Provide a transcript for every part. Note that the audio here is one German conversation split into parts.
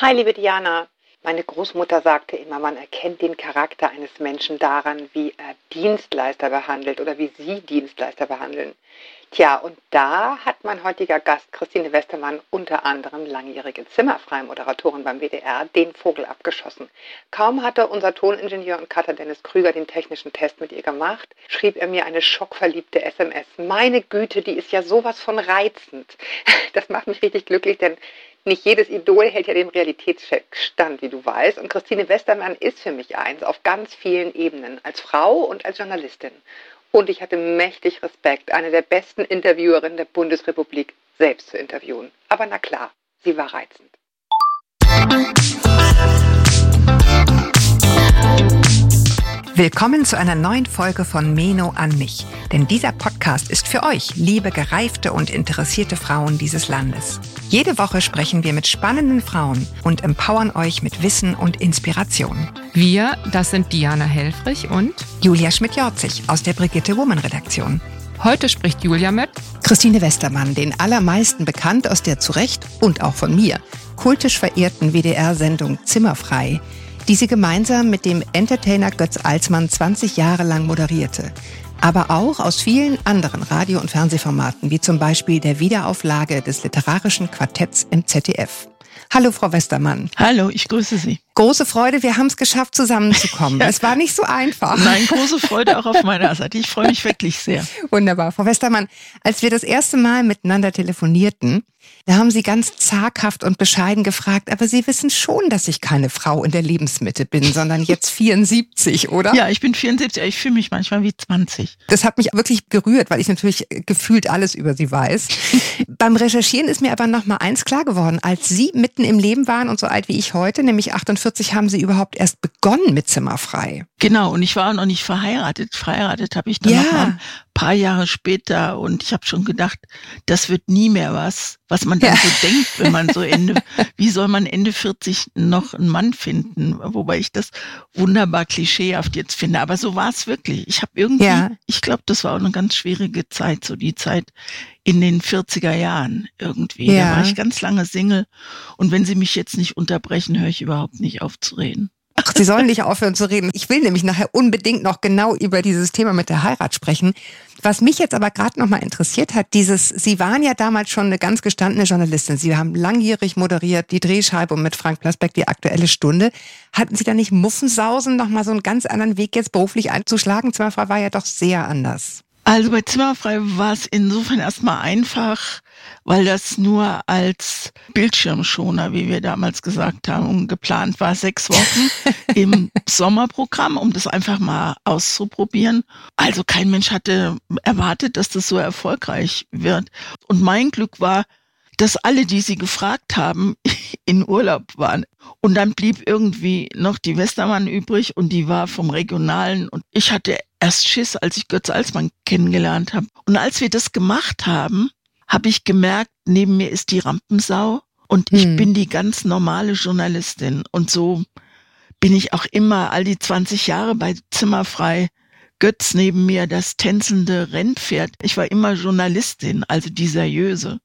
Hi, liebe Diana. Meine Großmutter sagte immer, man erkennt den Charakter eines Menschen daran, wie er Dienstleister behandelt oder wie sie Dienstleister behandeln. Tja, und da hat mein heutiger Gast Christine Westermann unter anderem langjährige Zimmerfrei-Moderatorin beim WDR den Vogel abgeschossen. Kaum hatte unser Toningenieur und Cutter Dennis Krüger den technischen Test mit ihr gemacht, schrieb er mir eine schockverliebte SMS. Meine Güte, die ist ja sowas von reizend. Das macht mich richtig glücklich, denn nicht jedes Idol hält ja dem Realitätscheck stand, wie du weißt. Und Christine Westermann ist für mich eins auf ganz vielen Ebenen, als Frau und als Journalistin. Und ich hatte mächtig Respekt, eine der besten Interviewerinnen der Bundesrepublik selbst zu interviewen. Aber na klar, sie war reizend. Willkommen zu einer neuen Folge von Meno an mich. Denn dieser Podcast ist für euch, liebe gereifte und interessierte Frauen dieses Landes. Jede Woche sprechen wir mit spannenden Frauen und empowern euch mit Wissen und Inspiration. Wir, das sind Diana Helfrich und Julia Schmidt-Jorzig aus der Brigitte Woman Redaktion. Heute spricht Julia mit Christine Westermann, den allermeisten bekannt aus der zu Recht und auch von mir kultisch verehrten WDR-Sendung Zimmerfrei die sie gemeinsam mit dem Entertainer Götz Alsmann 20 Jahre lang moderierte. Aber auch aus vielen anderen Radio- und Fernsehformaten, wie zum Beispiel der Wiederauflage des literarischen Quartetts im ZDF. Hallo, Frau Westermann. Hallo, ich grüße Sie. Große Freude, wir haben es geschafft, zusammenzukommen. ja. Es war nicht so einfach. Nein, große Freude auch auf meiner Seite. Ich freue mich wirklich sehr. Wunderbar. Frau Westermann, als wir das erste Mal miteinander telefonierten, da haben Sie ganz zaghaft und bescheiden gefragt, aber Sie wissen schon, dass ich keine Frau in der Lebensmitte bin, sondern jetzt 74, oder? Ja, ich bin 74, ich fühle mich manchmal wie 20. Das hat mich wirklich gerührt, weil ich natürlich gefühlt alles über Sie weiß. Beim Recherchieren ist mir aber noch mal eins klar geworden. Als Sie mitten im Leben waren und so alt wie ich heute, nämlich 48, haben Sie überhaupt erst begonnen mit Zimmerfrei. Genau, und ich war noch nicht verheiratet. Verheiratet habe ich dann ja. noch mal ein paar Jahre später und ich habe schon gedacht, das wird nie mehr was, was man dann ja. so denkt, wenn man so Ende, wie soll man Ende 40 noch einen Mann finden? Wobei ich das wunderbar klischeehaft jetzt finde. Aber so war es wirklich. Ich habe irgendwie, ja. ich glaube, das war auch eine ganz schwierige Zeit, so die Zeit in den 40er Jahren irgendwie. Da war ich ganz lange Single. Und wenn Sie mich jetzt nicht unterbrechen, höre ich überhaupt nicht auf zu reden. Ach, Sie sollen nicht aufhören zu reden. Ich will nämlich nachher unbedingt noch genau über dieses Thema mit der Heirat sprechen. Was mich jetzt aber gerade noch mal interessiert hat, dieses, Sie waren ja damals schon eine ganz gestandene Journalistin. Sie haben langjährig moderiert, die Drehscheibe und mit Frank Plasbeck die Aktuelle Stunde. Hatten Sie da nicht Muffensausen, noch mal so einen ganz anderen Weg jetzt beruflich einzuschlagen? Zimmerfrei war ja doch sehr anders. Also bei Zimmerfrei war es insofern erstmal einfach, weil das nur als Bildschirmschoner, wie wir damals gesagt haben, geplant war, sechs Wochen im Sommerprogramm, um das einfach mal auszuprobieren. Also kein Mensch hatte erwartet, dass das so erfolgreich wird. Und mein Glück war, dass alle, die sie gefragt haben, in Urlaub waren. Und dann blieb irgendwie noch die Westermann übrig und die war vom Regionalen. Und ich hatte erst Schiss, als ich Götz Alsmann kennengelernt habe. Und als wir das gemacht haben, habe ich gemerkt, neben mir ist die Rampensau und ich hm. bin die ganz normale Journalistin. Und so bin ich auch immer all die 20 Jahre bei Zimmerfrei. Götz neben mir, das tänzelnde Rennpferd. Ich war immer Journalistin, also die seriöse.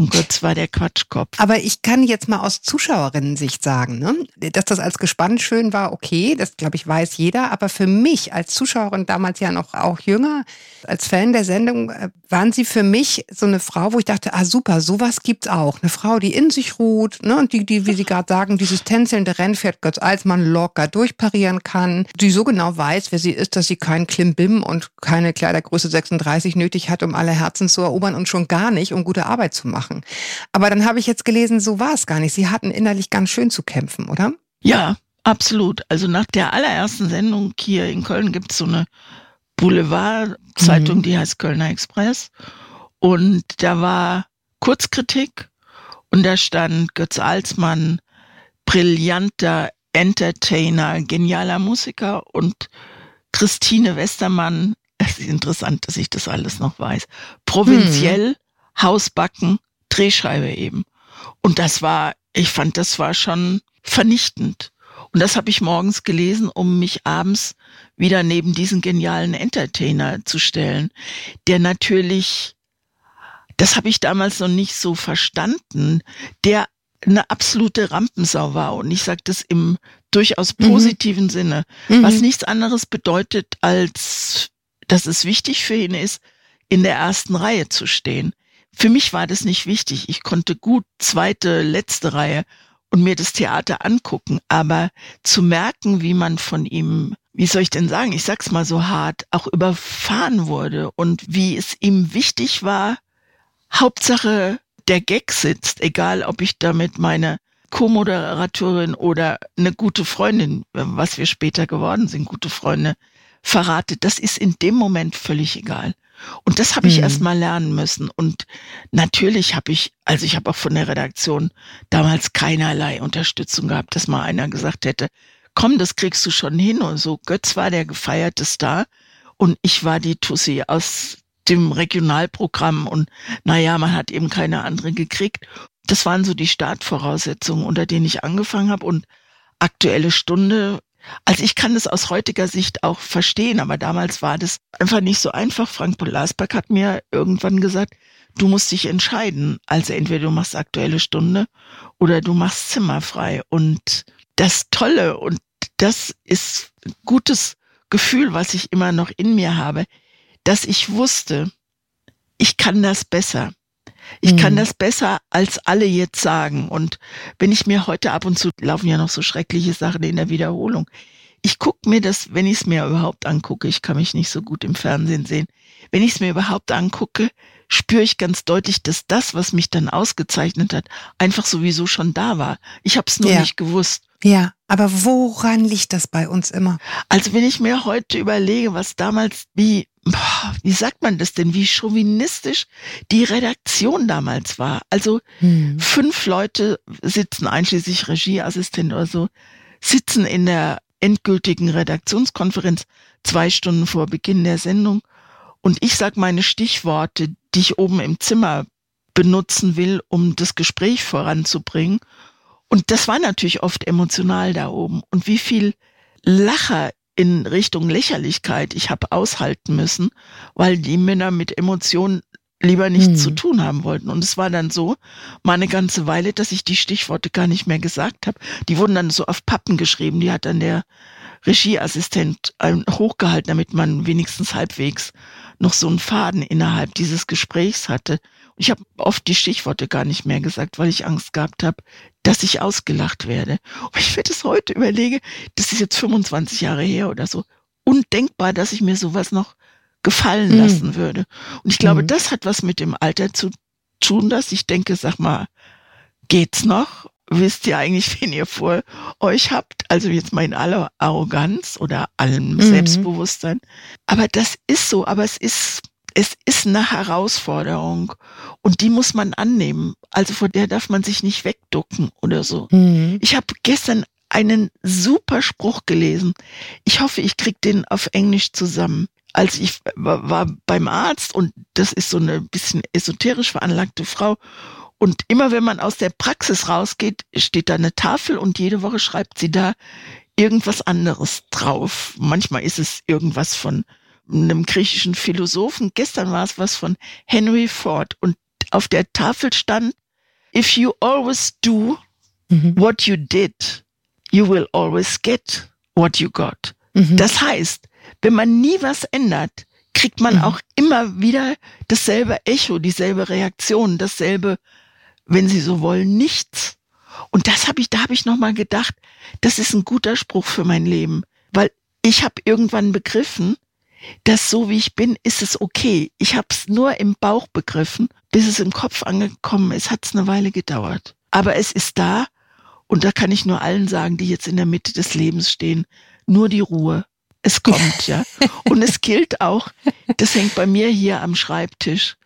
Und Gott war der Quatschkopf. Aber ich kann jetzt mal aus Zuschauerinnen-Sicht sagen, ne? dass das als Gespann schön war, okay, das glaube ich weiß jeder. Aber für mich als Zuschauerin damals ja noch auch jünger, als Fan der Sendung, äh, waren sie für mich so eine Frau, wo ich dachte, ah super, sowas gibt's auch. Eine Frau, die in sich ruht, ne? und die, die, wie Sie gerade sagen, dieses tänzelnde Rennpferd Götz Alsmann locker durchparieren kann, die so genau weiß, wer sie ist, dass sie keinen Klimbim und keine Kleidergröße 36 nötig hat, um alle Herzen zu erobern und schon gar nicht, um gute Arbeit zu machen machen. Aber dann habe ich jetzt gelesen, so war es gar nicht. Sie hatten innerlich ganz schön zu kämpfen, oder? Ja, absolut. Also nach der allerersten Sendung hier in Köln gibt es so eine Boulevard-Zeitung, mhm. die heißt Kölner Express. Und da war Kurzkritik und da stand Götz Alsmann, brillanter Entertainer, genialer Musiker und Christine Westermann, es ist interessant, dass ich das alles noch weiß, provinziell, hm. Hausbacken, Drehscheibe eben. Und das war, ich fand, das war schon vernichtend. Und das habe ich morgens gelesen, um mich abends wieder neben diesen genialen Entertainer zu stellen, der natürlich, das habe ich damals noch nicht so verstanden, der eine absolute Rampensau war. Und ich sage das im durchaus positiven mhm. Sinne, mhm. was nichts anderes bedeutet, als dass es wichtig für ihn ist, in der ersten Reihe zu stehen. Für mich war das nicht wichtig. Ich konnte gut zweite, letzte Reihe und mir das Theater angucken, aber zu merken, wie man von ihm, wie soll ich denn sagen, ich sag's mal so hart, auch überfahren wurde und wie es ihm wichtig war, Hauptsache der Gag sitzt, egal ob ich damit meine Co-Moderatorin oder eine gute Freundin, was wir später geworden sind, gute Freunde, verrate, das ist in dem Moment völlig egal. Und das habe ich hm. erst mal lernen müssen. Und natürlich habe ich, also ich habe auch von der Redaktion damals keinerlei Unterstützung gehabt, dass mal einer gesagt hätte, komm, das kriegst du schon hin und so. Götz war der gefeierte Star und ich war die Tussi aus dem Regionalprogramm und naja, man hat eben keine andere gekriegt. Das waren so die Startvoraussetzungen, unter denen ich angefangen habe und aktuelle Stunde also ich kann das aus heutiger Sicht auch verstehen, aber damals war das einfach nicht so einfach. Frank Polarsberg hat mir irgendwann gesagt, du musst dich entscheiden. Also entweder du machst aktuelle Stunde oder du machst zimmerfrei. Und das Tolle und das ist gutes Gefühl, was ich immer noch in mir habe, dass ich wusste, ich kann das besser. Ich kann das besser als alle jetzt sagen. Und wenn ich mir heute ab und zu laufen ja noch so schreckliche Sachen in der Wiederholung. Ich gucke mir das, wenn ich es mir überhaupt angucke, ich kann mich nicht so gut im Fernsehen sehen, wenn ich es mir überhaupt angucke, spüre ich ganz deutlich, dass das, was mich dann ausgezeichnet hat, einfach sowieso schon da war. Ich habe es nur ja. nicht gewusst. Ja, aber woran liegt das bei uns immer? Also wenn ich mir heute überlege, was damals, wie wie sagt man das denn, wie chauvinistisch die Redaktion damals war. Also hm. fünf Leute sitzen, einschließlich Regieassistent oder so, sitzen in der endgültigen Redaktionskonferenz zwei Stunden vor Beginn der Sendung und ich sag meine Stichworte, die ich oben im Zimmer benutzen will, um das Gespräch voranzubringen. Und das war natürlich oft emotional da oben. Und wie viel Lacher in Richtung Lächerlichkeit ich habe aushalten müssen, weil die Männer mit Emotionen lieber nichts hm. zu tun haben wollten. Und es war dann so, mal eine ganze Weile, dass ich die Stichworte gar nicht mehr gesagt habe. Die wurden dann so auf Pappen geschrieben. Die hat dann der Regieassistent hochgehalten, damit man wenigstens halbwegs noch so einen Faden innerhalb dieses Gesprächs hatte. Ich habe oft die Stichworte gar nicht mehr gesagt, weil ich Angst gehabt habe, dass ich ausgelacht werde. Und ich werde es heute überlege, das ist jetzt 25 Jahre her oder so, undenkbar, dass ich mir sowas noch gefallen mhm. lassen würde. Und ich glaube, mhm. das hat was mit dem Alter zu tun, dass ich denke, sag mal, geht's noch? Wisst ihr eigentlich, wen ihr vor euch habt? Also jetzt mal in aller Arroganz oder allem mhm. Selbstbewusstsein. Aber das ist so, aber es ist es ist eine Herausforderung und die muss man annehmen. Also vor der darf man sich nicht wegducken oder so. Mhm. Ich habe gestern einen super Spruch gelesen. Ich hoffe, ich krieg den auf Englisch zusammen. Als ich war, war beim Arzt und das ist so eine bisschen esoterisch veranlagte Frau und immer wenn man aus der Praxis rausgeht, steht da eine Tafel und jede Woche schreibt sie da irgendwas anderes drauf. Manchmal ist es irgendwas von einem griechischen Philosophen. Gestern war es was von Henry Ford und auf der Tafel stand, if you always do mhm. what you did, you will always get what you got. Mhm. Das heißt, wenn man nie was ändert, kriegt man mhm. auch immer wieder dasselbe Echo, dieselbe Reaktion, dasselbe, wenn Sie so wollen, nichts. Und das habe ich, da habe ich nochmal gedacht, das ist ein guter Spruch für mein Leben, weil ich habe irgendwann begriffen, dass so wie ich bin, ist es okay. Ich habe es nur im Bauch begriffen, bis es im Kopf angekommen ist, hat es eine Weile gedauert. Aber es ist da und da kann ich nur allen sagen, die jetzt in der Mitte des Lebens stehen, nur die Ruhe. Es kommt, ja. Und es gilt auch, das hängt bei mir hier am Schreibtisch,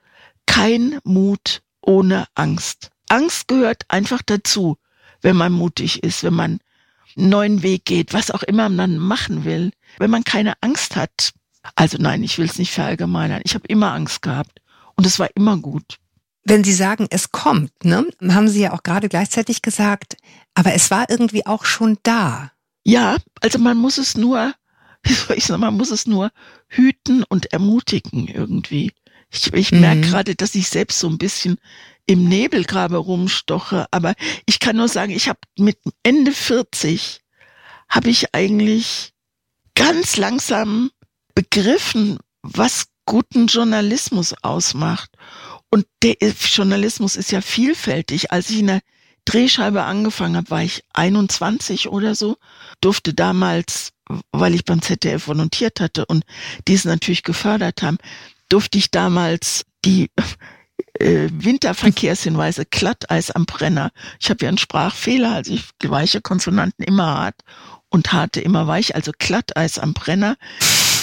kein Mut ohne Angst. Angst gehört einfach dazu, wenn man mutig ist, wenn man einen neuen Weg geht, was auch immer man machen will. Wenn man keine Angst hat, also nein, ich will es nicht verallgemeinern. Ich habe immer Angst gehabt und es war immer gut. Wenn Sie sagen, es kommt, ne, haben Sie ja auch gerade gleichzeitig gesagt, aber es war irgendwie auch schon da. Ja, also man muss es nur, wie soll ich sagen, man muss es nur hüten und ermutigen irgendwie. Ich, ich mhm. merke gerade, dass ich selbst so ein bisschen im Nebelgrabe rumstoche. Aber ich kann nur sagen, ich habe mit Ende 40 habe ich eigentlich ganz langsam begriffen, was guten Journalismus ausmacht. Und der Journalismus ist ja vielfältig. Als ich in der Drehscheibe angefangen habe, war ich 21 oder so, durfte damals, weil ich beim ZDF volontiert hatte und die es natürlich gefördert haben, durfte ich damals die äh, Winterverkehrshinweise Glatteis am Brenner. Ich habe ja einen Sprachfehler, also ich weiche Konsonanten immer hart und harte immer weich, also Glatteis am Brenner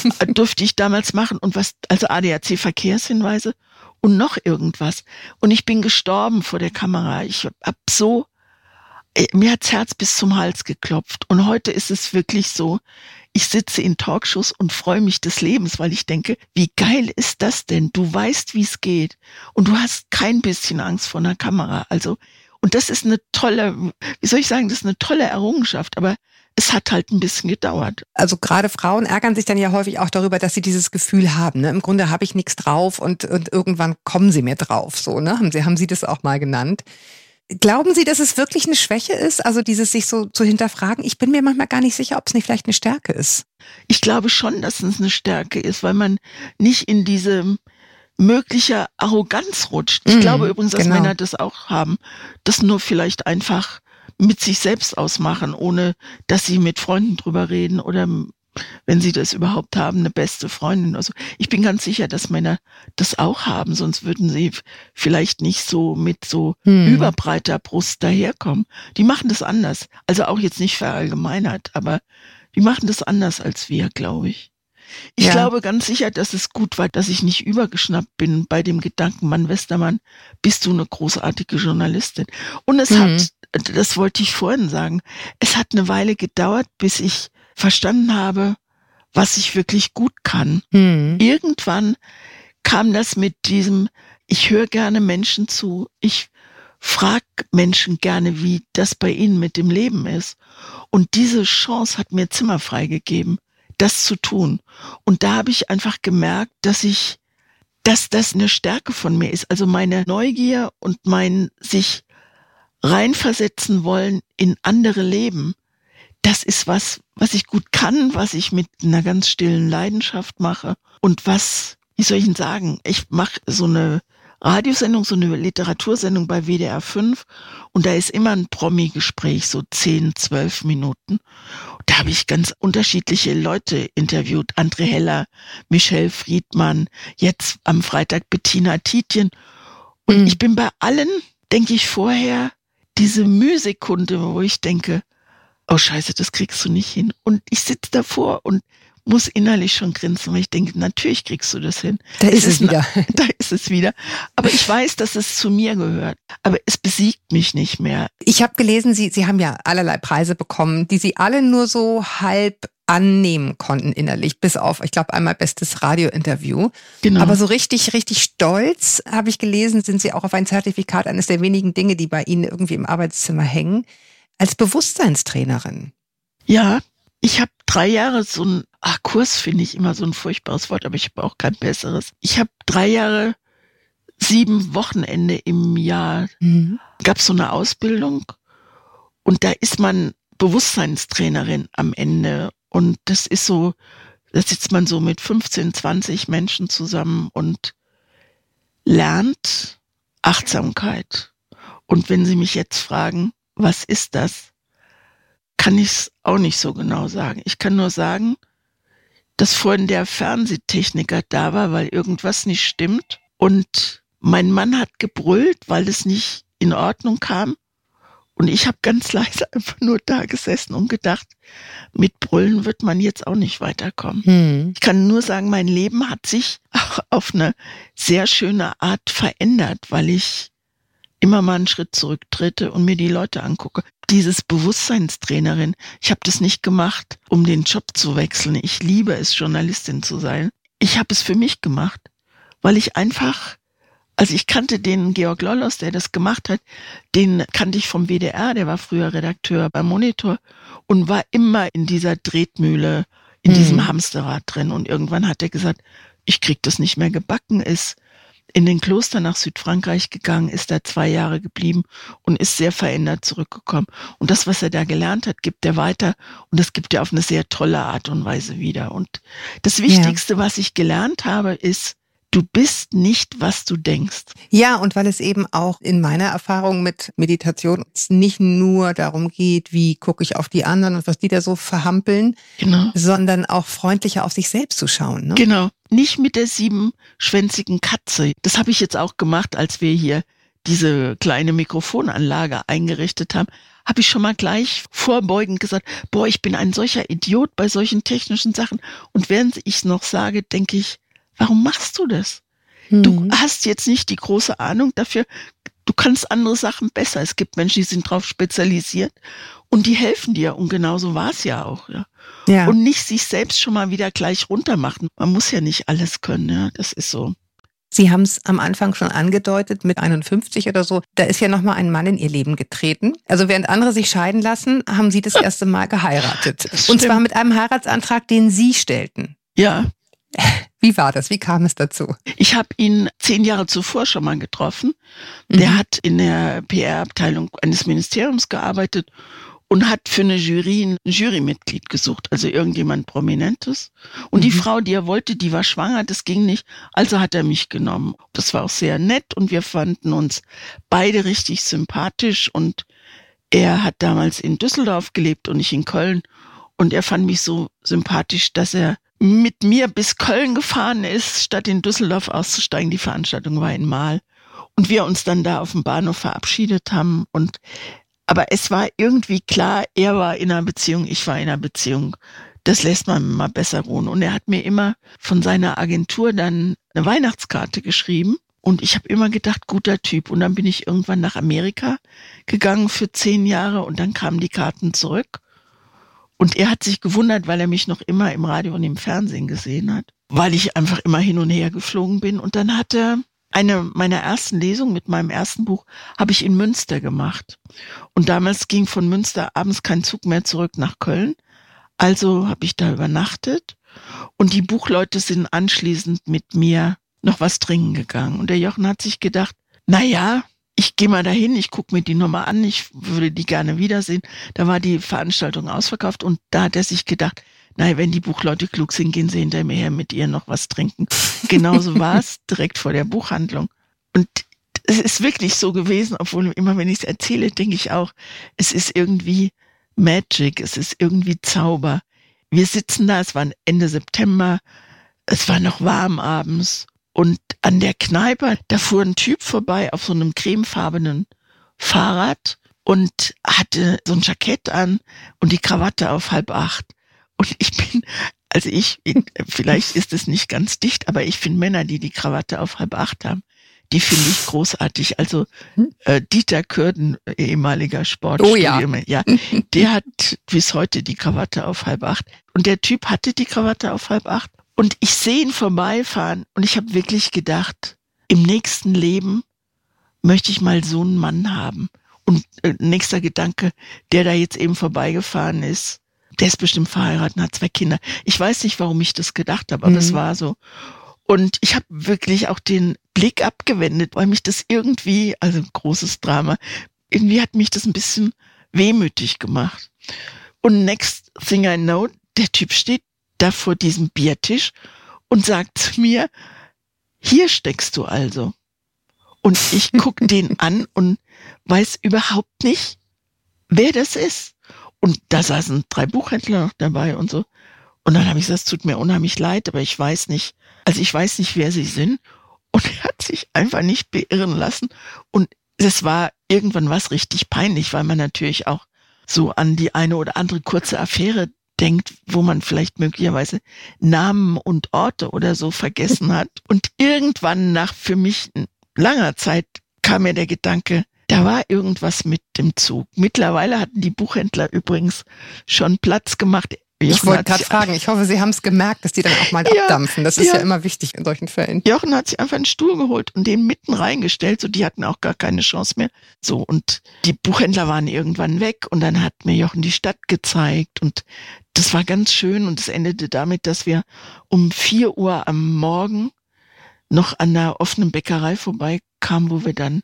durfte ich damals machen und was, also ADAC Verkehrshinweise und noch irgendwas. Und ich bin gestorben vor der Kamera. Ich hab so, äh, mir hat's Herz bis zum Hals geklopft. Und heute ist es wirklich so, ich sitze in Talkshows und freue mich des Lebens, weil ich denke, wie geil ist das denn? Du weißt, wie es geht und du hast kein bisschen Angst vor einer Kamera. Also, und das ist eine tolle, wie soll ich sagen, das ist eine tolle Errungenschaft, aber es hat halt ein bisschen gedauert. Also gerade Frauen ärgern sich dann ja häufig auch darüber, dass sie dieses Gefühl haben. Ne? Im Grunde habe ich nichts drauf und, und irgendwann kommen sie mir drauf. So, ne? Haben Sie, haben Sie das auch mal genannt? Glauben Sie, dass es wirklich eine Schwäche ist, also dieses sich so zu hinterfragen? Ich bin mir manchmal gar nicht sicher, ob es nicht vielleicht eine Stärke ist. Ich glaube schon, dass es eine Stärke ist, weil man nicht in diese mögliche Arroganz rutscht. Ich mm, glaube übrigens, dass genau. Männer das auch haben, das nur vielleicht einfach mit sich selbst ausmachen, ohne dass sie mit Freunden drüber reden oder wenn sie das überhaupt haben, eine beste Freundin. Also ich bin ganz sicher, dass Männer das auch haben, sonst würden sie vielleicht nicht so mit so hm. überbreiter Brust daherkommen. Die machen das anders. Also auch jetzt nicht verallgemeinert, aber die machen das anders als wir, glaube ich. Ich ja. glaube ganz sicher, dass es gut war, dass ich nicht übergeschnappt bin bei dem Gedanken, Mann Westermann, bist du eine großartige Journalistin. Und es mhm. hat, das wollte ich vorhin sagen, es hat eine Weile gedauert, bis ich verstanden habe, was ich wirklich gut kann. Hm. Irgendwann kam das mit diesem, ich höre gerne Menschen zu, ich frag Menschen gerne, wie das bei ihnen mit dem Leben ist. Und diese Chance hat mir Zimmer freigegeben, das zu tun. Und da habe ich einfach gemerkt, dass ich, dass das eine Stärke von mir ist. Also meine Neugier und mein sich reinversetzen wollen in andere Leben das ist was, was ich gut kann, was ich mit einer ganz stillen Leidenschaft mache und was, wie soll ich denn sagen, ich mache so eine Radiosendung, so eine Literatursendung bei WDR 5 und da ist immer ein Promi-Gespräch, so 10, 12 Minuten. Da habe ich ganz unterschiedliche Leute interviewt. André Heller, Michelle Friedmann, jetzt am Freitag Bettina Tietjen. Und mhm. ich bin bei allen, denke ich vorher, diese Mühsekunde, wo ich denke, oh scheiße, das kriegst du nicht hin. Und ich sitze davor und muss innerlich schon grinsen, weil ich denke, natürlich kriegst du das hin. Da ist es, es wieder. Da ist es wieder. Aber ich weiß, dass es zu mir gehört. Aber es besiegt mich nicht mehr. Ich habe gelesen, Sie, Sie haben ja allerlei Preise bekommen, die Sie alle nur so halb annehmen konnten innerlich, bis auf, ich glaube, einmal bestes Radiointerview. Genau. Aber so richtig, richtig stolz, habe ich gelesen, sind Sie auch auf ein Zertifikat, eines der wenigen Dinge, die bei Ihnen irgendwie im Arbeitszimmer hängen als Bewusstseinstrainerin. Ja, ich habe drei Jahre so ein ach, Kurs finde ich immer so ein furchtbares Wort, aber ich habe auch kein besseres. Ich habe drei Jahre sieben Wochenende im Jahr mhm. gab so eine Ausbildung und da ist man Bewusstseinstrainerin am Ende und das ist so, da sitzt man so mit 15, 20 Menschen zusammen und lernt Achtsamkeit. Und wenn Sie mich jetzt fragen, was ist das? Kann ich es auch nicht so genau sagen. Ich kann nur sagen, dass vorhin der Fernsehtechniker da war, weil irgendwas nicht stimmt. Und mein Mann hat gebrüllt, weil es nicht in Ordnung kam. Und ich habe ganz leise einfach nur da gesessen und gedacht, mit Brüllen wird man jetzt auch nicht weiterkommen. Hm. Ich kann nur sagen, mein Leben hat sich auch auf eine sehr schöne Art verändert, weil ich immer mal einen Schritt zurücktrete und mir die Leute angucke. Dieses Bewusstseinstrainerin, ich habe das nicht gemacht, um den Job zu wechseln. Ich liebe es, Journalistin zu sein. Ich habe es für mich gemacht, weil ich einfach, also ich kannte den Georg Lollos, der das gemacht hat, den kannte ich vom WDR, der war früher Redakteur beim Monitor und war immer in dieser Tretmühle, in mhm. diesem Hamsterrad drin. Und irgendwann hat er gesagt, ich krieg das nicht mehr gebacken, ist in den Kloster nach Südfrankreich gegangen, ist da zwei Jahre geblieben und ist sehr verändert zurückgekommen. Und das, was er da gelernt hat, gibt er weiter und das gibt er auf eine sehr tolle Art und Weise wieder. Und das Wichtigste, ja. was ich gelernt habe, ist, Du bist nicht, was du denkst. Ja, und weil es eben auch in meiner Erfahrung mit Meditation nicht nur darum geht, wie gucke ich auf die anderen und was die da so verhampeln, genau. sondern auch freundlicher auf sich selbst zu schauen. Ne? Genau. Nicht mit der siebenschwänzigen Katze. Das habe ich jetzt auch gemacht, als wir hier diese kleine Mikrofonanlage eingerichtet haben, habe ich schon mal gleich vorbeugend gesagt, boah, ich bin ein solcher Idiot bei solchen technischen Sachen. Und während ich es noch sage, denke ich, Warum machst du das? Mhm. Du hast jetzt nicht die große Ahnung dafür. Du kannst andere Sachen besser. Es gibt Menschen, die sind darauf spezialisiert und die helfen dir. Und genauso war es ja auch. Ja. ja. Und nicht sich selbst schon mal wieder gleich runtermachen. Man muss ja nicht alles können. Ja, das ist so. Sie haben es am Anfang schon angedeutet, mit 51 oder so, da ist ja nochmal ein Mann in ihr Leben getreten. Also während andere sich scheiden lassen, haben Sie das erste Mal geheiratet. Und zwar mit einem Heiratsantrag, den Sie stellten. Ja. Wie war das? Wie kam es dazu? Ich habe ihn zehn Jahre zuvor schon mal getroffen. Der mhm. hat in der PR-Abteilung eines Ministeriums gearbeitet und hat für eine Jury ein Jurymitglied gesucht, also irgendjemand Prominentes. Und mhm. die Frau, die er wollte, die war schwanger, das ging nicht, also hat er mich genommen. Das war auch sehr nett und wir fanden uns beide richtig sympathisch und er hat damals in Düsseldorf gelebt und ich in Köln und er fand mich so sympathisch, dass er mit mir bis Köln gefahren ist, statt in Düsseldorf auszusteigen. Die Veranstaltung war in Mal. Und wir uns dann da auf dem Bahnhof verabschiedet haben. Und, aber es war irgendwie klar, er war in einer Beziehung, ich war in einer Beziehung. Das lässt man mal besser ruhen. Und er hat mir immer von seiner Agentur dann eine Weihnachtskarte geschrieben. Und ich habe immer gedacht, guter Typ. Und dann bin ich irgendwann nach Amerika gegangen für zehn Jahre und dann kamen die Karten zurück. Und er hat sich gewundert, weil er mich noch immer im Radio und im Fernsehen gesehen hat, weil ich einfach immer hin und her geflogen bin. Und dann hat er eine meiner ersten Lesungen mit meinem ersten Buch habe ich in Münster gemacht. Und damals ging von Münster abends kein Zug mehr zurück nach Köln. Also habe ich da übernachtet und die Buchleute sind anschließend mit mir noch was trinken gegangen. Und der Jochen hat sich gedacht, na ja, ich gehe mal dahin, ich gucke mir die Nummer an, ich würde die gerne wiedersehen. Da war die Veranstaltung ausverkauft und da hat er sich gedacht, naja, wenn die Buchleute klug sind, gehen sie hinter mir her mit ihr noch was trinken. Genauso war es direkt vor der Buchhandlung. Und es ist wirklich so gewesen, obwohl immer wenn ich es erzähle, denke ich auch, es ist irgendwie Magic, es ist irgendwie Zauber. Wir sitzen da, es war Ende September, es war noch warm abends und an der Kneipe, da fuhr ein Typ vorbei auf so einem cremefarbenen Fahrrad und hatte so ein Jackett an und die Krawatte auf halb acht. Und ich bin, also ich, vielleicht ist es nicht ganz dicht, aber ich finde Männer, die die Krawatte auf halb acht haben, die finde ich großartig. Also äh, Dieter Kürden, ehemaliger Sportstudio, oh ja. ja, der hat bis heute die Krawatte auf halb acht. Und der Typ hatte die Krawatte auf halb acht und ich sehe ihn vorbeifahren und ich habe wirklich gedacht, im nächsten Leben möchte ich mal so einen Mann haben. Und äh, nächster Gedanke, der da jetzt eben vorbeigefahren ist, der ist bestimmt verheiratet und hat zwei Kinder. Ich weiß nicht, warum ich das gedacht habe, aber mhm. es war so. Und ich habe wirklich auch den Blick abgewendet, weil mich das irgendwie, also großes Drama, irgendwie hat mich das ein bisschen wehmütig gemacht. Und next thing I know, der Typ steht da vor diesem Biertisch und sagt mir, hier steckst du also. Und ich guck den an und weiß überhaupt nicht, wer das ist. Und da saßen drei Buchhändler noch dabei und so. Und dann habe ich gesagt, es tut mir unheimlich leid, aber ich weiß nicht, also ich weiß nicht, wer sie sind. Und er hat sich einfach nicht beirren lassen. Und es war irgendwann was richtig peinlich, weil man natürlich auch so an die eine oder andere kurze Affäre denkt, wo man vielleicht möglicherweise Namen und Orte oder so vergessen hat. Und irgendwann nach für mich langer Zeit kam mir der Gedanke, da war irgendwas mit dem Zug. Mittlerweile hatten die Buchhändler übrigens schon Platz gemacht. Jochen ich wollte gerade fragen, ich hoffe, Sie haben es gemerkt, dass die dann auch mal ja, abdampfen. Das ist ja. ja. immer wichtig in solchen Fällen. Jochen hat sich einfach einen Stuhl geholt und den mitten reingestellt, so die hatten auch gar keine Chance mehr. So, und die Buchhändler waren irgendwann weg und dann hat mir Jochen die Stadt gezeigt und das war ganz schön und es endete damit, dass wir um vier Uhr am Morgen noch an der offenen Bäckerei vorbeikam, wo wir dann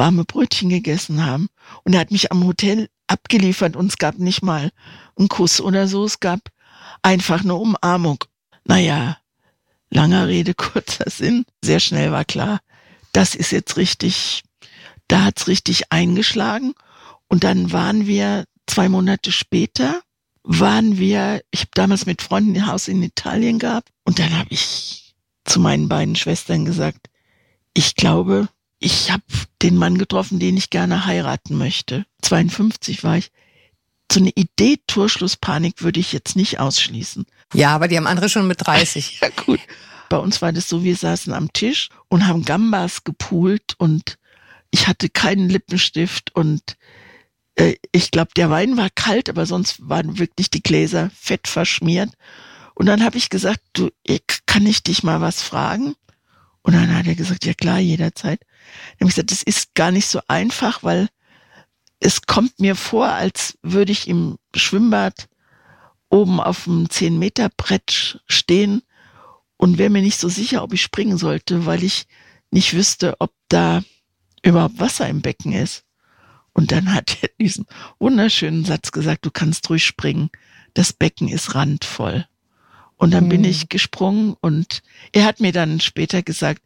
warme Brötchen gegessen haben. Und er hat mich am Hotel abgeliefert und es gab nicht mal einen Kuss oder so, es gab einfach eine Umarmung. Naja, langer Rede, kurzer Sinn. Sehr schnell war klar, das ist jetzt richtig, da hat's richtig eingeschlagen. Und dann waren wir zwei Monate später, waren wir, ich habe damals mit Freunden ein Haus in Italien gehabt und dann habe ich zu meinen beiden Schwestern gesagt, ich glaube, ich habe den Mann getroffen, den ich gerne heiraten möchte. 52 war ich. So eine Idee Torschlusspanik würde ich jetzt nicht ausschließen. Ja, aber die haben andere schon mit 30. ja, gut. Bei uns war das so, wir saßen am Tisch und haben Gambas gepoolt und ich hatte keinen Lippenstift und äh, ich glaube, der Wein war kalt, aber sonst waren wirklich die Gläser fett verschmiert. Und dann habe ich gesagt, du, kann ich dich mal was fragen? Und dann hat er gesagt, ja klar, jederzeit. Dann habe ich gesagt, das ist gar nicht so einfach, weil es kommt mir vor, als würde ich im Schwimmbad oben auf dem 10-Meter-Brett stehen und wäre mir nicht so sicher, ob ich springen sollte, weil ich nicht wüsste, ob da überhaupt Wasser im Becken ist. Und dann hat er diesen wunderschönen Satz gesagt, du kannst ruhig springen, das Becken ist randvoll. Und dann mhm. bin ich gesprungen und er hat mir dann später gesagt,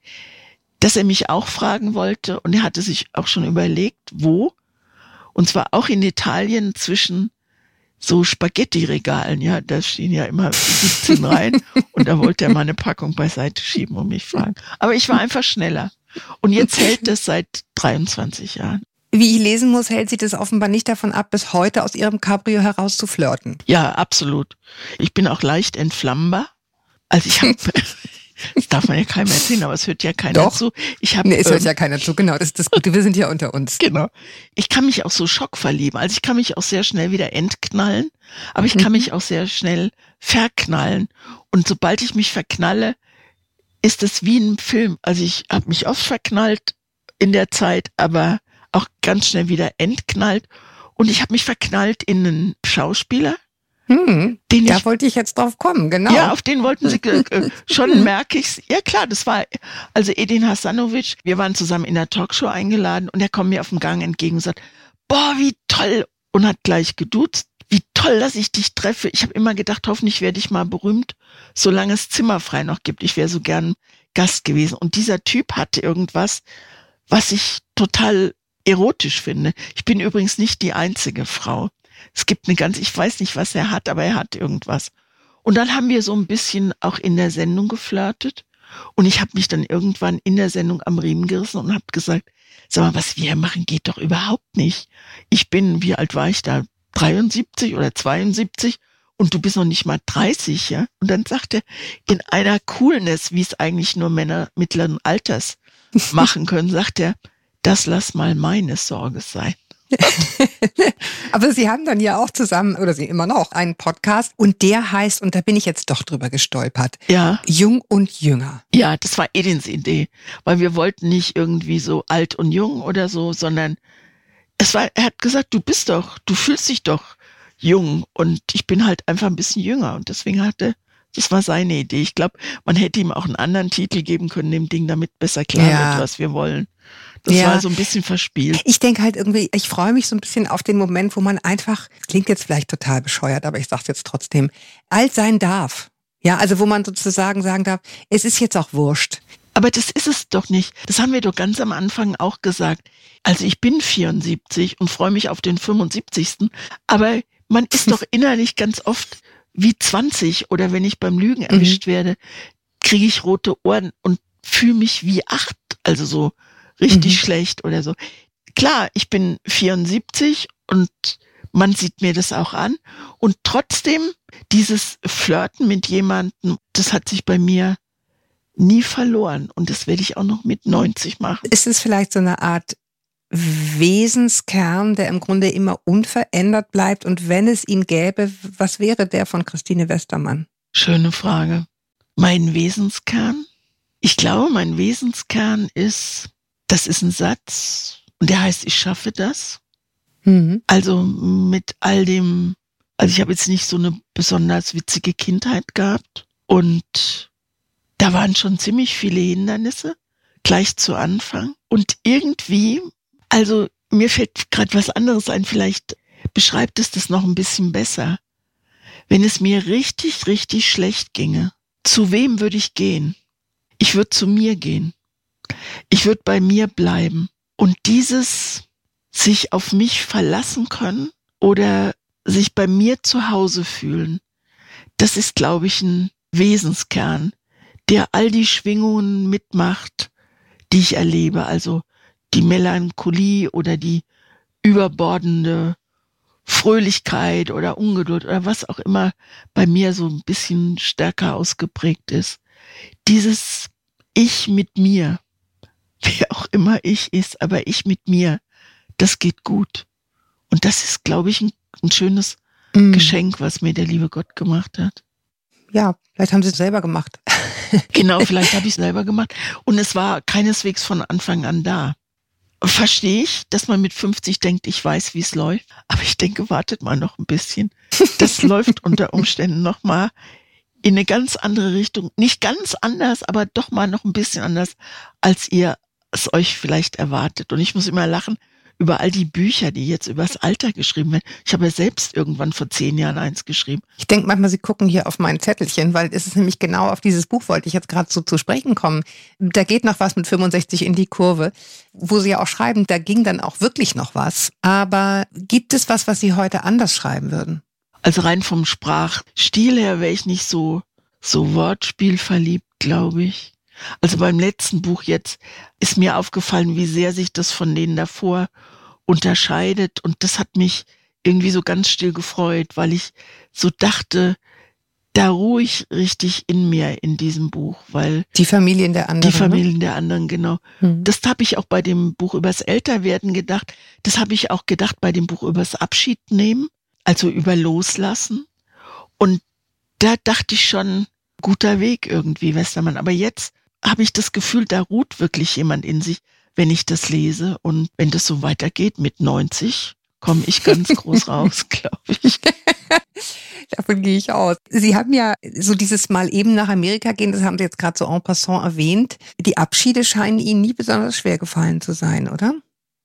dass er mich auch fragen wollte und er hatte sich auch schon überlegt, wo. Und zwar auch in Italien zwischen so Spaghetti-Regalen, ja, da stehen ja immer 17 rein und da wollte er mal eine Packung beiseite schieben und mich fragen. Aber ich war einfach schneller. Und jetzt hält das seit 23 Jahren. Wie ich lesen muss, hält sie das offenbar nicht davon ab, bis heute aus ihrem Cabrio heraus zu flirten. Ja, absolut. Ich bin auch leicht entflammbar. Also ich habe Das darf man ja keinem erzählen, aber es hört ja keiner Doch. zu. Ich hab, nee, es hört ähm, ja keiner zu, genau. Das ist das Gute, wir sind ja unter uns. Genau. Ich kann mich auch so Schock verlieben. Also ich kann mich auch sehr schnell wieder entknallen, aber ich kann mhm. mich auch sehr schnell verknallen. Und sobald ich mich verknalle, ist es wie ein Film. Also ich habe mich oft verknallt in der Zeit, aber auch ganz schnell wieder entknallt. Und ich habe mich verknallt in einen Schauspieler, hm, den da ich, wollte ich jetzt drauf kommen, genau. Ja, auf den wollten sie, äh, schon merke ich's. Ja klar, das war, also Edin Hasanovic, wir waren zusammen in der Talkshow eingeladen und er kommt mir auf dem Gang entgegen und sagt, boah, wie toll, und hat gleich geduzt, wie toll, dass ich dich treffe. Ich habe immer gedacht, hoffentlich werde ich mal berühmt, solange es zimmerfrei noch gibt. Ich wäre so gern Gast gewesen. Und dieser Typ hatte irgendwas, was ich total erotisch finde. Ich bin übrigens nicht die einzige Frau. Es gibt eine ganz, ich weiß nicht, was er hat, aber er hat irgendwas. Und dann haben wir so ein bisschen auch in der Sendung geflirtet. Und ich habe mich dann irgendwann in der Sendung am Riemen gerissen und habe gesagt, sag mal, was wir machen, geht doch überhaupt nicht. Ich bin, wie alt war ich da? 73 oder 72 und du bist noch nicht mal 30, ja? Und dann sagt er, in einer Coolness, wie es eigentlich nur Männer mittleren Alters machen können, sagt er, das lass mal meine Sorge sein. Aber Sie haben dann ja auch zusammen, oder Sie immer noch, einen Podcast und der heißt, und da bin ich jetzt doch drüber gestolpert, ja. Jung und Jünger. Ja, das war Edins Idee, weil wir wollten nicht irgendwie so alt und jung oder so, sondern es war, er hat gesagt, du bist doch, du fühlst dich doch jung und ich bin halt einfach ein bisschen jünger und deswegen hatte das war seine Idee. Ich glaube, man hätte ihm auch einen anderen Titel geben können, dem Ding, damit besser klar ja. wird, was wir wollen. Das ja. war so ein bisschen verspielt. Ich denke halt irgendwie, ich freue mich so ein bisschen auf den Moment, wo man einfach, klingt jetzt vielleicht total bescheuert, aber ich sage jetzt trotzdem, alt sein darf. Ja, also wo man sozusagen sagen darf, es ist jetzt auch wurscht. Aber das ist es doch nicht. Das haben wir doch ganz am Anfang auch gesagt. Also ich bin 74 und freue mich auf den 75. Aber man ist doch innerlich ganz oft wie 20 oder wenn ich beim Lügen mhm. erwischt mhm. werde, kriege ich rote Ohren und fühle mich wie acht. Also so richtig mhm. schlecht oder so. Klar, ich bin 74 und man sieht mir das auch an. Und trotzdem, dieses Flirten mit jemandem, das hat sich bei mir nie verloren. Und das werde ich auch noch mit 90 machen. Ist es vielleicht so eine Art Wesenskern, der im Grunde immer unverändert bleibt? Und wenn es ihn gäbe, was wäre der von Christine Westermann? Schöne Frage. Mein Wesenskern? Ich glaube, mein Wesenskern ist, das ist ein Satz und der heißt, ich schaffe das. Mhm. Also mit all dem, also ich habe jetzt nicht so eine besonders witzige Kindheit gehabt und da waren schon ziemlich viele Hindernisse gleich zu Anfang. Und irgendwie, also mir fällt gerade was anderes ein, vielleicht beschreibt es das noch ein bisschen besser. Wenn es mir richtig, richtig schlecht ginge, zu wem würde ich gehen? Ich würde zu mir gehen. Ich würde bei mir bleiben. Und dieses sich auf mich verlassen können oder sich bei mir zu Hause fühlen, das ist, glaube ich, ein Wesenskern, der all die Schwingungen mitmacht, die ich erlebe. Also die Melancholie oder die überbordende Fröhlichkeit oder Ungeduld oder was auch immer bei mir so ein bisschen stärker ausgeprägt ist. Dieses Ich mit mir, wer auch immer ich ist, aber ich mit mir, das geht gut. Und das ist, glaube ich, ein, ein schönes mm. Geschenk, was mir der liebe Gott gemacht hat. Ja, vielleicht haben Sie es selber gemacht. genau, vielleicht habe ich es selber gemacht. Und es war keineswegs von Anfang an da verstehe ich, dass man mit 50 denkt, ich weiß, wie es läuft. Aber ich denke, wartet mal noch ein bisschen. Das läuft unter Umständen noch mal in eine ganz andere Richtung. Nicht ganz anders, aber doch mal noch ein bisschen anders, als ihr es euch vielleicht erwartet. Und ich muss immer lachen, über all die Bücher, die jetzt übers Alter geschrieben werden. Ich habe ja selbst irgendwann vor zehn Jahren eins geschrieben. Ich denke manchmal, Sie gucken hier auf mein Zettelchen, weil es ist nämlich genau auf dieses Buch wollte ich jetzt gerade so zu sprechen kommen. Da geht noch was mit 65 in die Kurve, wo Sie ja auch schreiben, da ging dann auch wirklich noch was. Aber gibt es was, was Sie heute anders schreiben würden? Also rein vom Sprachstil her wäre ich nicht so, so Wortspiel verliebt, glaube ich. Also beim letzten Buch jetzt ist mir aufgefallen, wie sehr sich das von denen davor unterscheidet. Und das hat mich irgendwie so ganz still gefreut, weil ich so dachte, da ruhe ich richtig in mir in diesem Buch, weil die Familien der anderen. Die ne? Familien ne? der anderen, genau. Hm. Das habe ich auch bei dem Buch übers Älterwerden gedacht. Das habe ich auch gedacht bei dem Buch übers Abschiednehmen, also über Loslassen. Und da dachte ich schon, guter Weg irgendwie, Westermann. Aber jetzt habe ich das Gefühl, da ruht wirklich jemand in sich, wenn ich das lese. Und wenn das so weitergeht mit 90, komme ich ganz groß raus, glaube ich. Davon gehe ich aus. Sie haben ja so dieses Mal eben nach Amerika gehen, das haben Sie jetzt gerade so en passant erwähnt. Die Abschiede scheinen Ihnen nie besonders schwer gefallen zu sein, oder?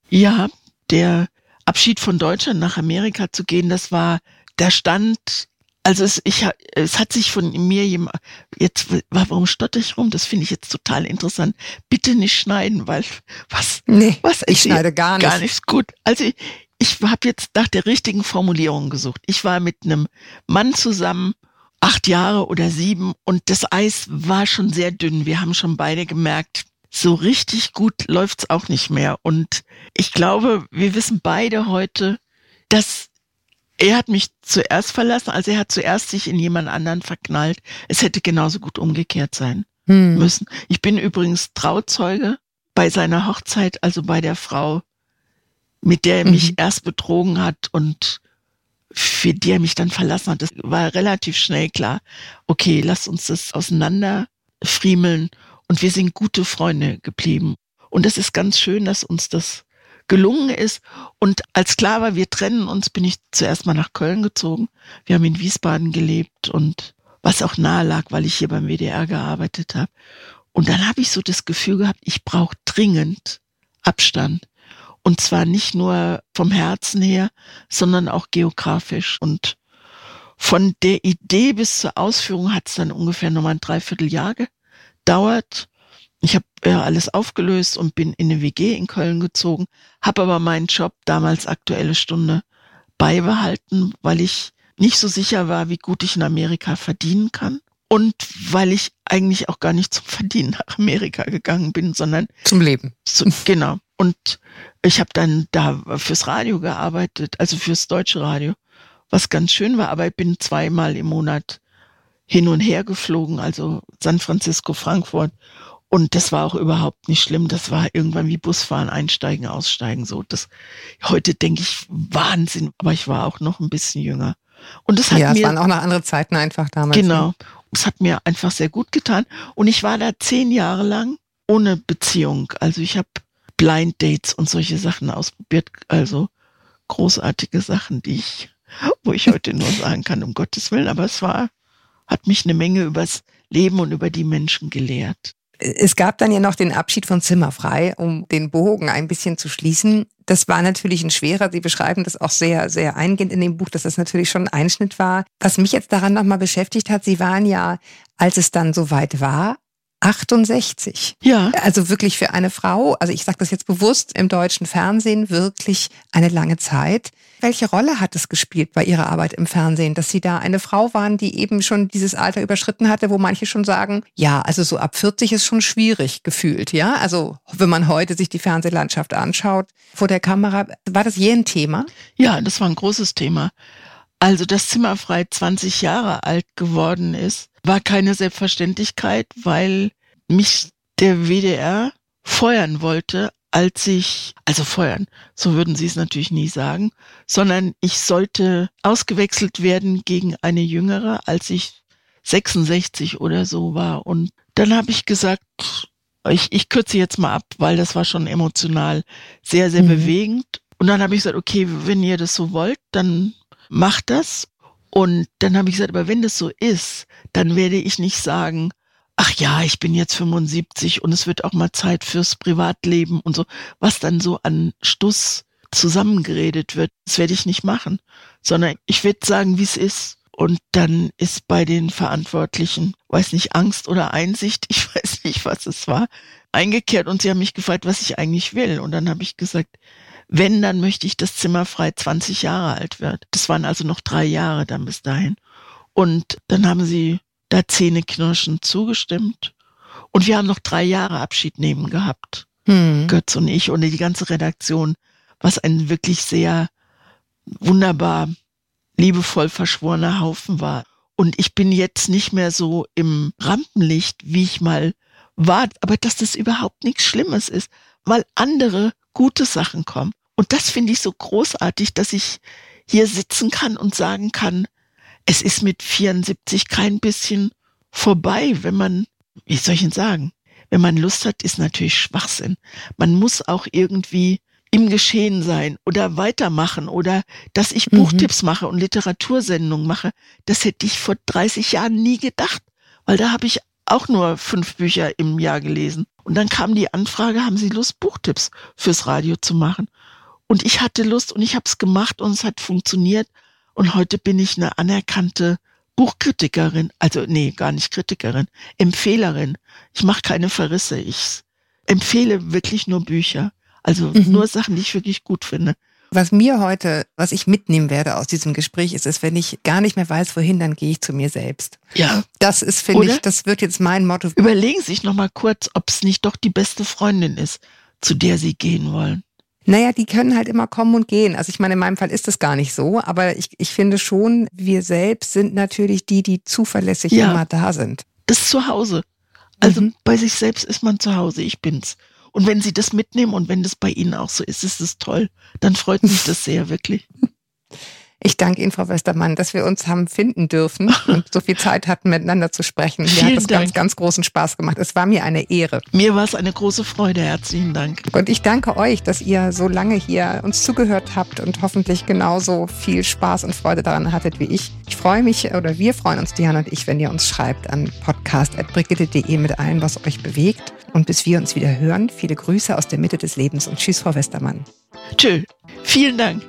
Ja, der Abschied von Deutschland nach Amerika zu gehen, das war, da stand also es, ich, es hat sich von mir jemand, jetzt, warum stotter ich rum? Das finde ich jetzt total interessant. Bitte nicht schneiden, weil was, nee, was ich schneide gar nicht. Gar nichts gut. Also ich, ich habe jetzt nach der richtigen Formulierung gesucht. Ich war mit einem Mann zusammen, acht Jahre oder sieben, und das Eis war schon sehr dünn. Wir haben schon beide gemerkt, so richtig gut läuft's auch nicht mehr. Und ich glaube, wir wissen beide heute, dass er hat mich zuerst verlassen, also er hat zuerst sich in jemand anderen verknallt. Es hätte genauso gut umgekehrt sein hm. müssen. Ich bin übrigens Trauzeuge bei seiner Hochzeit, also bei der Frau, mit der er mhm. mich erst betrogen hat und für die er mich dann verlassen hat. Das war relativ schnell klar. Okay, lass uns das auseinander friemeln und wir sind gute Freunde geblieben. Und das ist ganz schön, dass uns das gelungen ist. Und als klar war, wir trennen uns, bin ich zuerst mal nach Köln gezogen. Wir haben in Wiesbaden gelebt und was auch nahe lag, weil ich hier beim WDR gearbeitet habe. Und dann habe ich so das Gefühl gehabt, ich brauche dringend Abstand. Und zwar nicht nur vom Herzen her, sondern auch geografisch. Und von der Idee bis zur Ausführung hat es dann ungefähr nochmal ein Dreivierteljahr gedauert. Ich habe ja alles aufgelöst und bin in eine WG in Köln gezogen, habe aber meinen Job damals aktuelle Stunde beibehalten, weil ich nicht so sicher war, wie gut ich in Amerika verdienen kann und weil ich eigentlich auch gar nicht zum Verdienen nach Amerika gegangen bin, sondern zum Leben. Zu, genau. Und ich habe dann da fürs Radio gearbeitet, also fürs deutsche Radio, was ganz schön war, aber ich bin zweimal im Monat hin und her geflogen, also San Francisco, Frankfurt und das war auch überhaupt nicht schlimm. Das war irgendwann wie Busfahren, einsteigen, aussteigen. So, das heute denke ich Wahnsinn, aber ich war auch noch ein bisschen jünger. Und das hat ja, mir, es waren auch noch andere Zeiten einfach damals. Genau. Ne? Es hat mir einfach sehr gut getan. Und ich war da zehn Jahre lang ohne Beziehung. Also ich habe Blind Dates und solche Sachen ausprobiert. Also großartige Sachen, die ich, wo ich heute nur sagen kann, um Gottes Willen. Aber es war, hat mich eine Menge übers Leben und über die Menschen gelehrt. Es gab dann ja noch den Abschied von Zimmerfrei, um den Bogen ein bisschen zu schließen. Das war natürlich ein schwerer. Sie beschreiben das auch sehr, sehr eingehend in dem Buch, dass das natürlich schon ein Einschnitt war. Was mich jetzt daran nochmal beschäftigt hat, Sie waren ja, als es dann soweit war, 68. Ja. Also wirklich für eine Frau, also ich sage das jetzt bewusst, im deutschen Fernsehen wirklich eine lange Zeit. Welche Rolle hat es gespielt bei Ihrer Arbeit im Fernsehen, dass Sie da eine Frau waren, die eben schon dieses Alter überschritten hatte, wo manche schon sagen, ja, also so ab 40 ist schon schwierig gefühlt, ja? Also wenn man heute sich die Fernsehlandschaft anschaut vor der Kamera, war das je ein Thema? Ja, das war ein großes Thema. Also, dass Zimmerfrei 20 Jahre alt geworden ist, war keine Selbstverständlichkeit, weil mich der WDR feuern wollte, als ich, also feuern, so würden sie es natürlich nie sagen, sondern ich sollte ausgewechselt werden gegen eine jüngere, als ich 66 oder so war. Und dann habe ich gesagt, ich, ich kürze jetzt mal ab, weil das war schon emotional sehr, sehr mhm. bewegend. Und dann habe ich gesagt, okay, wenn ihr das so wollt, dann macht das. Und dann habe ich gesagt, aber wenn das so ist, dann werde ich nicht sagen, ach ja, ich bin jetzt 75 und es wird auch mal Zeit fürs Privatleben und so, was dann so an Stuss zusammengeredet wird, das werde ich nicht machen, sondern ich werde sagen, wie es ist. Und dann ist bei den Verantwortlichen, weiß nicht, Angst oder Einsicht, ich weiß nicht, was es war, eingekehrt und sie haben mich gefragt, was ich eigentlich will. Und dann habe ich gesagt, wenn, dann möchte ich, dass Zimmerfrei 20 Jahre alt wird. Das waren also noch drei Jahre dann bis dahin. Und dann haben sie da zähneknirschend zugestimmt. Und wir haben noch drei Jahre Abschied nehmen gehabt. Hm. Götz und ich und die ganze Redaktion, was ein wirklich sehr wunderbar, liebevoll verschworener Haufen war. Und ich bin jetzt nicht mehr so im Rampenlicht, wie ich mal war, aber dass das überhaupt nichts Schlimmes ist, weil andere gute Sachen kommen. Und das finde ich so großartig, dass ich hier sitzen kann und sagen kann, es ist mit 74 kein bisschen vorbei, wenn man, wie soll ich denn sagen, wenn man Lust hat, ist natürlich Schwachsinn. Man muss auch irgendwie im Geschehen sein oder weitermachen oder dass ich mhm. Buchtipps mache und Literatursendungen mache, das hätte ich vor 30 Jahren nie gedacht, weil da habe ich auch nur fünf Bücher im Jahr gelesen. Und dann kam die Anfrage, haben Sie Lust, Buchtipps fürs Radio zu machen? Und ich hatte Lust und ich habe es gemacht und es hat funktioniert. Und heute bin ich eine anerkannte Buchkritikerin, also nee, gar nicht Kritikerin, Empfehlerin. Ich mache keine Verrisse. Ich empfehle wirklich nur Bücher. Also mhm. nur Sachen, die ich wirklich gut finde. Was mir heute, was ich mitnehmen werde aus diesem Gespräch, ist, ist, wenn ich gar nicht mehr weiß, wohin, dann gehe ich zu mir selbst. Ja. Das ist, finde ich, das wird jetzt mein Motto. Überlegen Sie sich nochmal kurz, ob es nicht doch die beste Freundin ist, zu der Sie gehen wollen. Naja, die können halt immer kommen und gehen. Also ich meine, in meinem Fall ist das gar nicht so, aber ich, ich finde schon, wir selbst sind natürlich die, die zuverlässig ja, immer da sind. Das ist zu Hause. Also mhm. bei sich selbst ist man zu Hause, ich bin's. Und wenn Sie das mitnehmen und wenn das bei Ihnen auch so ist, ist es toll. Dann freut mich das sehr, wirklich. Ich danke Ihnen, Frau Westermann, dass wir uns haben finden dürfen und so viel Zeit hatten, miteinander zu sprechen. Mir hat das Dank. ganz, ganz großen Spaß gemacht. Es war mir eine Ehre. Mir war es eine große Freude. Herzlichen Dank. Und ich danke euch, dass ihr so lange hier uns zugehört habt und hoffentlich genauso viel Spaß und Freude daran hattet wie ich. Ich freue mich oder wir freuen uns, Diana und ich, wenn ihr uns schreibt an podcast.brigitte.de mit allem, was euch bewegt. Und bis wir uns wieder hören, viele Grüße aus der Mitte des Lebens und tschüss, Frau Westermann. Tschö. Vielen Dank.